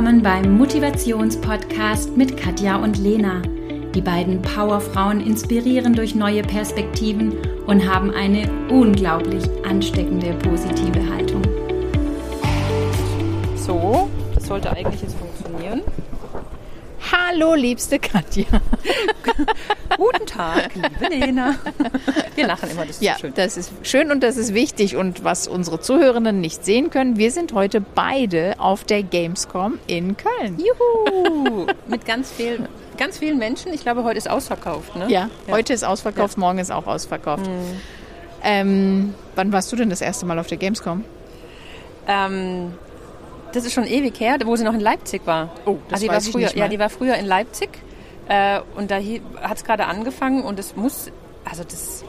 willkommen beim Motivationspodcast mit Katja und Lena. Die beiden Powerfrauen inspirieren durch neue Perspektiven und haben eine unglaublich ansteckende positive Haltung. So, das sollte eigentlich jetzt funktionieren. Hallo, liebste Katja. Guten Tag, liebe Lena. Wir lachen immer, das ist ja, schön. das ist schön und das ist wichtig. Und was unsere Zuhörenden nicht sehen können, wir sind heute beide auf der Gamescom in Köln. Juhu! Mit ganz vielen, ganz vielen Menschen. Ich glaube, heute ist ausverkauft, ne? Ja, heute ist ausverkauft, morgen ist auch ausverkauft. Mhm. Ähm, wann warst du denn das erste Mal auf der Gamescom? Ähm, das ist schon ewig her, wo sie noch in Leipzig war. Oh, das also die weiß war ich früher, nicht Ja, mal. die war früher in Leipzig. Äh, und da hat es gerade angefangen und es muss, also das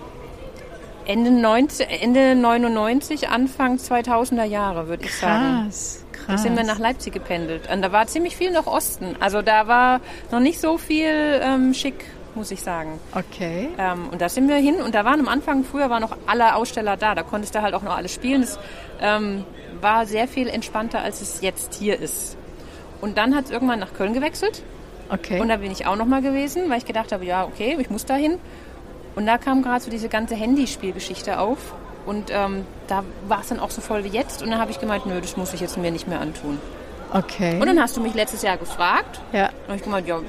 Ende, 90, Ende 99, Anfang 2000er Jahre, würde ich sagen. Krass, krass. Da sind wir nach Leipzig gependelt. Und da war ziemlich viel noch Osten. Also da war noch nicht so viel ähm, schick, muss ich sagen. Okay. Ähm, und da sind wir hin und da waren am Anfang, früher waren noch alle Aussteller da. Da konntest du halt auch noch alles spielen. Das ähm, war sehr viel entspannter, als es jetzt hier ist. Und dann hat es irgendwann nach Köln gewechselt. Okay. Und da bin ich auch noch mal gewesen, weil ich gedacht habe, ja, okay, ich muss da hin. Und da kam gerade so diese ganze Handyspielgeschichte auf. Und ähm, da war es dann auch so voll wie jetzt. Und dann habe ich gemeint, nö, das muss ich jetzt mir nicht mehr antun. okay. Und dann hast du mich letztes Jahr gefragt. ja. Habe ich gemeint, ja,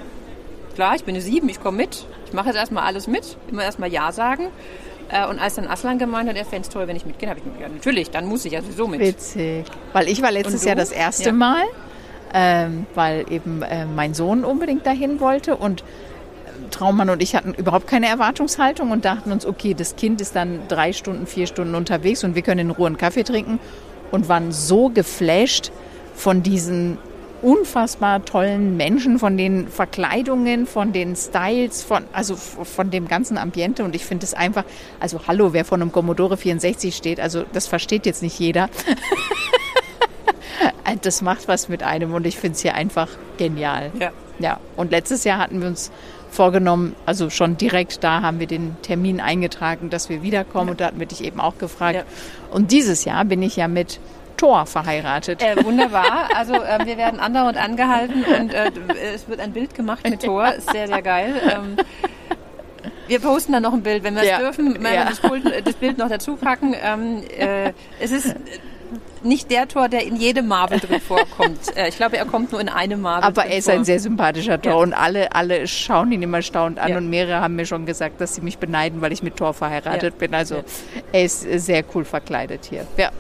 klar, ich bin eine Sieben, ich komme mit. Ich mache jetzt erstmal alles mit. Immer erstmal Ja sagen. Äh, Und als dann Aslan gemeint hat, er fände es toll, wenn ich mitgehe, habe ich gesagt, ja, natürlich, dann muss ich ja sowieso mit. Witzig. Weil ich war letztes? Jahr das erste Ja. Mal, ähm, weil eben äh, mein Sohn unbedingt dahin wollte und äh, Traummann und ich hatten überhaupt keine Erwartungshaltung und dachten uns, okay, das Kind ist dann drei Stunden, vier Stunden unterwegs und wir können in Ruhe einen Kaffee trinken und waren so geflasht von diesen unfassbar tollen Menschen, von den Verkleidungen, von den Styles, von, also von dem ganzen Ambiente. Und ich finde es einfach, also hallo, wer von einem Commodore 64 steht, also das versteht jetzt nicht jeder. das macht was mit einem und ich finde es hier einfach genial. Ja. Ja, und letztes Jahr hatten wir uns vorgenommen, also schon direkt da haben wir den Termin eingetragen, dass wir wiederkommen und da hatten wir dich eben auch gefragt. Ja. Und dieses Jahr bin ich ja mit Thor verheiratet. Äh, wunderbar. Also äh, wir werden andauernd angehalten und äh, es wird ein Bild gemacht mit Tor. Ist sehr, sehr geil. Ähm, wir posten dann noch ein Bild, wenn wir es Ja. dürfen. Wenn wir Ja. das, Pult, das Bild noch dazu packen. Ähm, äh, es ist nicht der Tor, der in jedem Marvel drin vorkommt. Äh, ich glaube, er kommt nur in einem Marvel Aber er ist vor. ein sehr sympathischer Thor Ja. und alle, alle schauen ihn immer staunend an Ja. und mehrere haben mir schon gesagt, dass sie mich beneiden, weil ich mit Thor verheiratet Ja. bin. Also er ist äh, sehr cool verkleidet hier. Ja.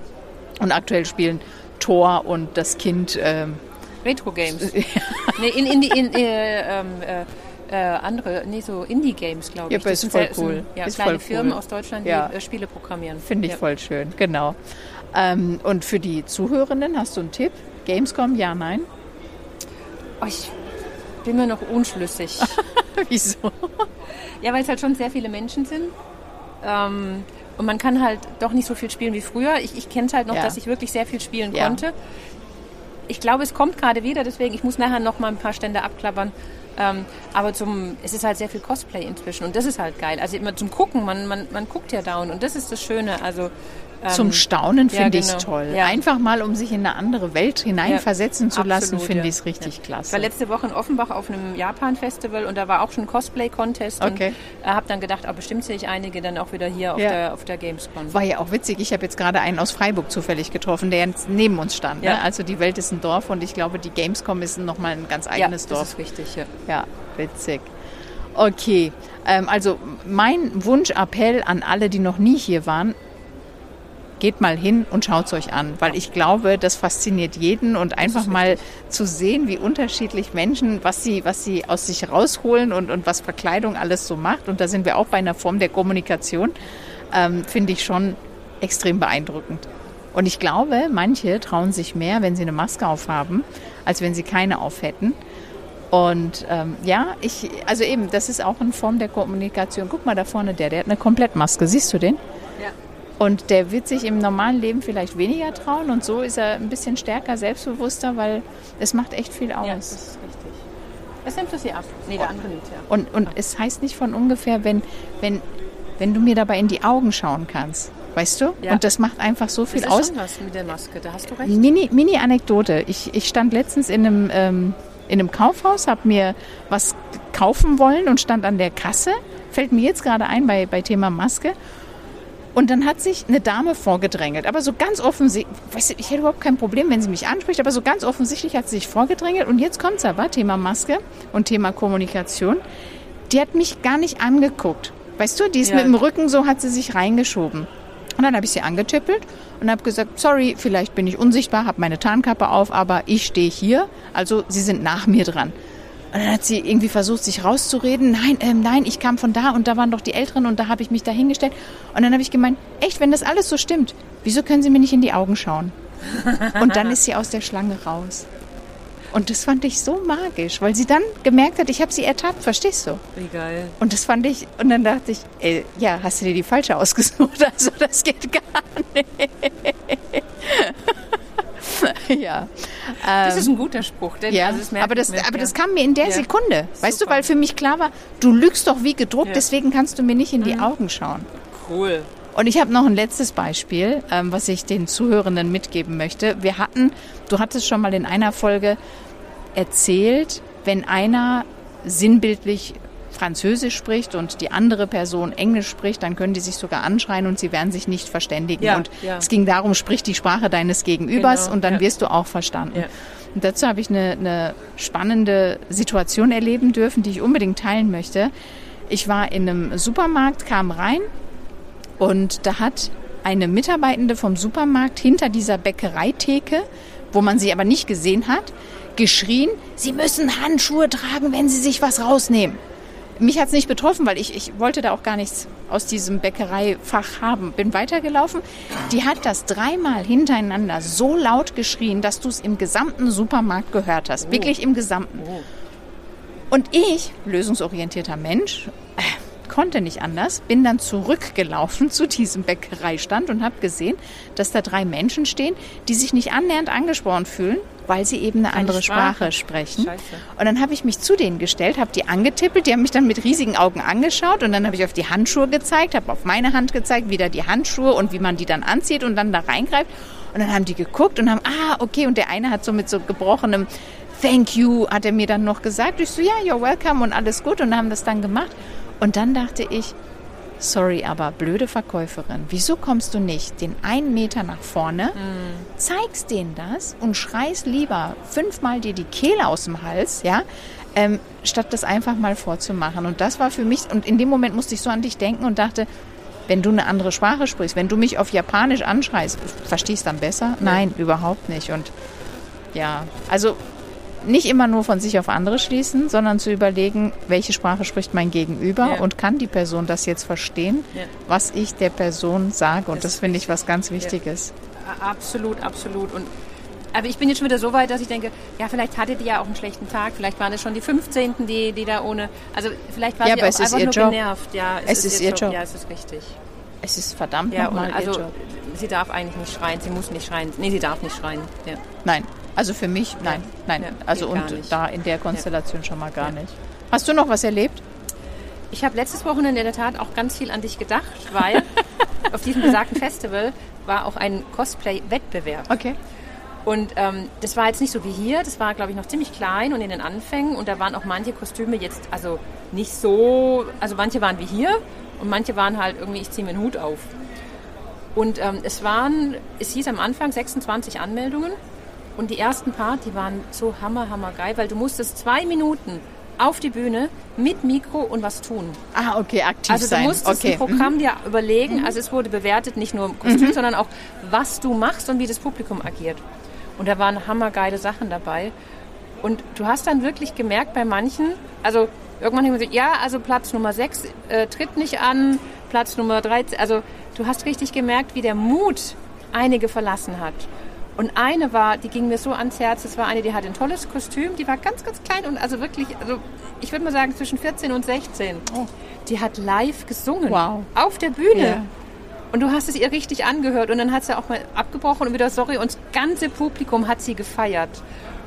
Und aktuell spielen Thor und das Kind ähm, Retro Games. nee, in, in, in äh, ähm, äh, äh, andere, nee, so Indie-Games, glaube Ja, ich. aber Das ist sind voll sehr- sind, cool. Ja, Ist kleine voll Firmen cool. aus Deutschland, Ja. die äh, Spiele programmieren. Finde ich ja. voll schön, genau. Ähm, und für die Zuhörenden hast du einen Tipp? Gamescom, ja, nein? Oh, ich bin mir noch unschlüssig. Wieso? ja, weil es halt schon sehr viele Menschen sind. Ähm, und man kann halt doch nicht so viel spielen wie früher. Ich, ich kenne es halt noch, Ja. dass ich wirklich sehr viel spielen Ja. konnte. Ich glaube, es kommt gerade wieder, deswegen ich muss nachher noch mal ein paar Stände abklappern. Ähm, aber zum, es ist halt sehr viel Cosplay inzwischen und das ist halt geil. Also immer zum Gucken, man, man, man guckt ja down und das ist das Schöne. Also Zum Staunen ja, finde ich genau. es toll. Ja. Einfach mal, um sich in eine andere Welt hineinversetzen zu lassen, Absolut, finde ja. ich es richtig Ja. klasse. Ich war letzte Woche in Offenbach auf einem Japan-Festival und da war auch schon ein Cosplay-Contest Okay. und habe dann gedacht, oh, bestimmt sehe ich einige dann auch wieder hier auf, Ja. der, auf der Gamescom. War ja auch witzig. Ich habe jetzt gerade einen aus Freiburg zufällig getroffen, der jetzt neben uns stand. Ja. Ne? Also die Welt ist ein Dorf und ich glaube, die Gamescom ist nochmal ein ganz ja, eigenes das Dorf. ist richtig. Ja. Ja, witzig. Okay, ähm, also mein Wunschappell an alle, die noch nie hier waren, geht mal hin und schaut es euch an, weil ich glaube, das fasziniert jeden und einfach mal zu sehen, wie unterschiedlich Menschen, was sie, was sie aus sich rausholen und, und was Verkleidung alles so macht. Und da sind wir auch bei einer Form der Kommunikation, ähm, finde ich schon extrem beeindruckend. Und ich glaube, manche trauen sich mehr, wenn sie eine Maske aufhaben, als wenn sie keine auf hätten. Und ähm, ja, ich, also eben, das ist auch eine Form der Kommunikation. Guck mal da vorne, der, der hat eine Komplettmaske. Siehst du den? Ja. Und der wird sich im normalen Leben vielleicht weniger trauen und so ist er ein bisschen stärker, selbstbewusster, weil es macht echt viel aus. Ja, das ist richtig. Was nimmst du sie ab? Nee, der andere nimmt ja. Und, und es heißt nicht von ungefähr, wenn, wenn, wenn du mir dabei in die Augen schauen kannst, Weißt du? Ja. Und das macht einfach so viel Das ist aus. schon was mit der Maske, da hast du recht. Mini, Mini Anekdote. Ich, ich stand letztens in einem, ähm, in einem Kaufhaus, habe mir was kaufen wollen und stand an der Kasse. Fällt mir jetzt gerade ein bei, bei Thema Maske. Und dann hat sich eine Dame vorgedrängelt. Aber so ganz offensichtlich, weißt du, ich hätte überhaupt kein Problem, wenn sie mich anspricht, aber so ganz offensichtlich hat sie sich vorgedrängelt. Und jetzt kommt's aber, Thema Maske und Thema Kommunikation. Die hat mich gar nicht angeguckt. Weißt du, die ist Ja. mit dem Rücken so, hat sie sich reingeschoben. Und dann habe ich sie angetippelt und habe gesagt, sorry, vielleicht bin ich unsichtbar, habe meine Tarnkappe auf, aber ich stehe hier. Also Sie sind nach mir dran. Und dann hat sie irgendwie versucht, sich rauszureden. Nein, ähm, nein, ich kam von da und da waren doch die Älteren und da habe ich mich da hingestellt. Und dann habe ich gemeint, echt, wenn das alles so stimmt, wieso können Sie mir nicht in die Augen schauen? Und dann ist sie aus der Schlange raus. Und das fand ich so magisch, weil sie dann gemerkt hat, ich habe sie ertappt, verstehst du? Wie geil. Und das fand ich, und dann dachte ich, ey, ja, hast du dir die falsche ausgesucht? Also das geht gar nicht. ja. Das Ähm, ist ein guter Spruch. Denn, ja, also das aber, das, man, aber ja. das kam mir in der Ja. Sekunde. Weißt du, Super. weil für mich klar war, du lügst doch wie gedruckt, Ja. Mhm. deswegen kannst du mir nicht in die Augen schauen. cool. Und ich habe noch ein letztes Beispiel, ähm, was ich den Zuhörenden mitgeben möchte. Wir hatten, du hattest schon mal in einer Folge erzählt, wenn einer sinnbildlich Französisch spricht und die andere Person Englisch spricht, dann können die sich sogar anschreien und sie werden sich nicht verständigen. Ja, und ja. es ging darum, sprich die Sprache deines Gegenübers Genau, und dann ja. wirst du auch verstanden. Und dazu habe ich eine, eine spannende Situation erleben dürfen, die ich unbedingt teilen möchte. Ich war in einem Supermarkt, kam rein und da hat eine Mitarbeitende vom Supermarkt hinter dieser Bäckereitheke, wo man sie aber nicht gesehen hat, geschrien, Sie müssen Handschuhe tragen, wenn Sie sich was rausnehmen. Mich hat's nicht betroffen, weil ich, ich wollte da auch gar nichts aus diesem Bäckereifach haben. Bin weitergelaufen. Die hat das dreimal hintereinander so laut geschrien, dass du es im gesamten Supermarkt gehört hast. Wirklich im gesamten. Und ich, lösungsorientierter Mensch, äh, konnte nicht anders, bin dann zurückgelaufen zu diesem Bäckereistand und habe gesehen, dass da drei Menschen stehen, die sich nicht annähernd angesprochen fühlen, weil sie eben eine andere Sprache, Sprache. sprechen. Scheiße. Und dann habe ich mich zu denen gestellt, habe die angetippelt, die haben mich dann mit riesigen Augen angeschaut und dann habe ich auf die Handschuhe gezeigt, habe auf meine Hand gezeigt, wieder die Handschuhe und wie man die dann anzieht und dann da reingreift. Und dann haben die geguckt und haben, ah, okay, und der eine hat so mit so gebrochenem Thank you, hat er mir dann noch gesagt. Ich so, ja, you're welcome und alles gut und haben das dann gemacht. Und dann dachte ich, sorry, aber blöde Verkäuferin, wieso kommst du nicht den einen Meter nach vorne, zeigst denen das und schreist lieber fünfmal dir die Kehle aus dem Hals, ja, ähm, statt das einfach mal vorzumachen. Und das war für mich, und in dem Moment musste ich so an dich denken und dachte, wenn du eine andere Sprache sprichst, wenn du mich auf Japanisch anschreist, verstehst du dann besser? Nein, überhaupt nicht. Und ja, also nicht immer nur von sich auf andere schließen, sondern zu überlegen, welche Sprache spricht mein Gegenüber Ja. und kann die Person das jetzt verstehen, Ja. was ich der Person sage. Und Das das, ist finde ich was ganz Wichtiges. A- Absolut, absolut. Und aber ich bin jetzt schon wieder so weit, dass ich denke, ja, vielleicht hatte die ja auch einen schlechten Tag, vielleicht waren es schon die 15., die, die da ohne, also vielleicht war Ja, sie aber auch es ist einfach ihr nur Job. genervt. Ja, Es ist ihr Job. Ja, es ist richtig. Es ist verdammt Ja, nochmal also ihr Job. sie darf eigentlich nicht schreien, sie muss nicht schreien. Nee, sie darf nicht schreien. Ja. Nein, also für mich, nein, nein. Ja, also und da in der Konstellation schon mal gar Ja. nicht. Hast du noch was erlebt? Ich habe letztes Wochenende in der Tat auch ganz viel an dich gedacht, weil auf diesem besagten Festival war auch ein Cosplay-Wettbewerb. Okay. Und ähm, das war jetzt nicht so wie hier, das war, glaube ich, noch ziemlich klein und in den Anfängen. Und da waren auch manche Kostüme jetzt, also nicht so, also manche waren wie hier und manche waren halt irgendwie, ich ziehe mir den Hut auf. Und ähm, es waren, es hieß am Anfang 26 Anmeldungen und die ersten paar, die waren so hammer, hammer geil, weil du musstest zwei Minuten auf die Bühne mit Mikro und was tun. Ah, okay, aktiv Also du sein. musstest okay. ein Programm dir überlegen. Also es wurde bewertet, nicht nur im Kostüm, sondern auch, was du machst und wie das Publikum agiert. Und da waren hammergeile Sachen dabei. Und du hast dann wirklich gemerkt bei manchen, also irgendwann haben gesagt, ja, also Platz Nummer 6 äh, tritt nicht an, Platz Nummer 13, also du hast richtig gemerkt, wie der Mut einige verlassen hat. Und eine war, die ging mir so ans Herz, das war eine, die hatte ein tolles Kostüm, die war ganz, ganz klein und also wirklich, also ich würde mal sagen zwischen 14 und 16. Oh. Die hat live gesungen. Wow. Auf der Bühne. Ja. Und du hast es ihr richtig angehört und dann hat sie auch mal abgebrochen und wieder sorry und das ganze Publikum hat sie gefeiert.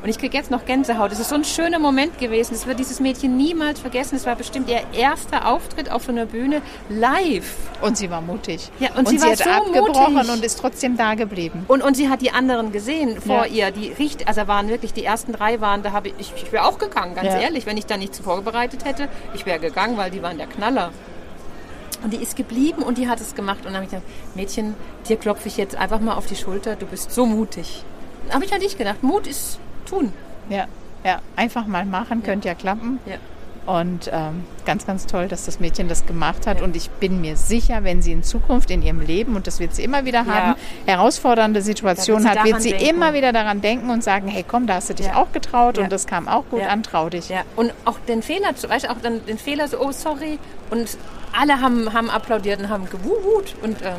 Und ich kriege jetzt noch Gänsehaut. Es ist so ein schöner Moment gewesen. Das wird dieses Mädchen niemals vergessen. Es war bestimmt ihr erster Auftritt auf so einer Bühne live. Und sie war mutig. Ja, und, und sie, sie, war hat so abgebrochen mutig. und ist trotzdem da geblieben. Und, und sie hat die anderen gesehen vor Ja. ihr, die richtig, also waren wirklich die ersten drei waren, da habe ich, ich, wäre auch gegangen, ganz Ja. ehrlich, wenn ich da nichts vorbereitet hätte, ich wäre gegangen, weil die waren der Knaller. Und die ist geblieben und die hat es gemacht. Und dann habe ich gedacht, Mädchen, dir klopfe ich jetzt einfach mal auf die Schulter, du bist so mutig. Habe ich an dich gedacht, Mut ist tun. Ja, ja. Einfach mal machen, könnte ja klappen. Ja. Und ähm, ganz, ganz toll, dass das Mädchen das gemacht hat. Und ich bin mir sicher, wenn sie in Zukunft in ihrem Leben, und das wird sie immer wieder Ja. haben, herausfordernde Situationen hat, wird sie denken. immer wieder daran denken und sagen, hey komm, da hast du dich Ja. auch getraut Ja. und das kam auch gut Ja. an, trau dich. Ja, und auch den Fehler, zu- weißt du, auch dann den Fehler so, oh sorry. Und alle haben, haben applaudiert und haben gewuhut. Und ähm,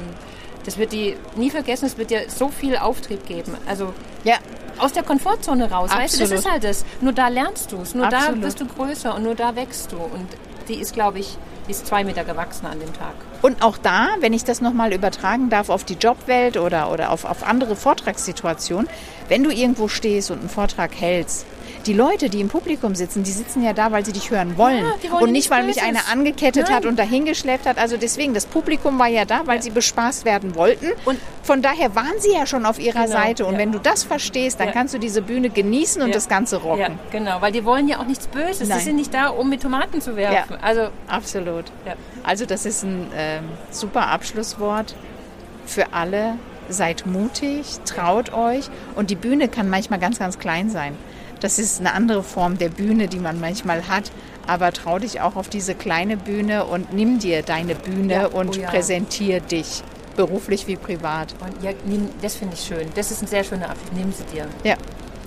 das wird die nie vergessen, es wird dir so viel Auftrieb geben. Also Ja, aus der Komfortzone raus, weißt du, das Absolut. ist halt das. Nur da lernst du es, nur Absolut. da wirst du größer und nur da wächst du. Und die ist, glaube ich, die ist zwei Meter gewachsen an dem Tag. Und auch da, wenn ich das nochmal übertragen darf auf die Jobwelt oder, oder auf, auf andere Vortragssituationen, wenn du irgendwo stehst und einen Vortrag hältst, die Leute, die im Publikum sitzen, die sitzen ja da, weil sie dich hören wollen. Ja, wollen und nicht, weil mich einer angekettet Nein. hat und dahingeschleppt hat. Also deswegen, das Publikum war ja da, weil sie bespaßt werden wollten. Und- von daher waren sie ja schon auf ihrer Genau, Seite. Und ja. wenn du das verstehst, dann Ja. kannst du diese Bühne genießen und Ja. das Ganze rocken. Ja, genau, weil die wollen ja auch nichts Böses. Nein. Die sind nicht da, um mit Tomaten zu werfen. Ja. Also, Absolut. ja. Also das ist ein ähm, super Abschlusswort für alle. Seid mutig, traut euch und die Bühne kann manchmal ganz, ganz klein sein. Das ist eine andere Form der Bühne, die man manchmal hat. Aber trau dich auch auf diese kleine Bühne und nimm dir deine Bühne Ja, und oh ja. präsentier dich, beruflich wie privat. Und ja, das finde ich schön. Das ist ein sehr schöner Abschluss. Nimm sie dir. Ja,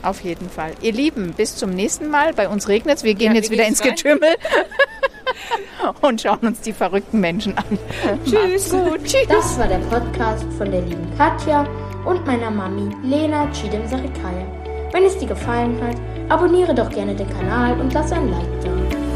auf jeden Fall. Ihr Lieben, bis zum nächsten Mal. Bei uns regnet es. Wir gehen Ja, jetzt wir wieder ins rein. Getümmel und schauen uns die verrückten Menschen an. Tschüss. Gut. Tschüss. Das war der Podcast von der lieben Katja und meiner Mami Lena Chidem Sarikaya. Wenn es dir gefallen hat, abonniere doch gerne den Kanal und lass ein Like da.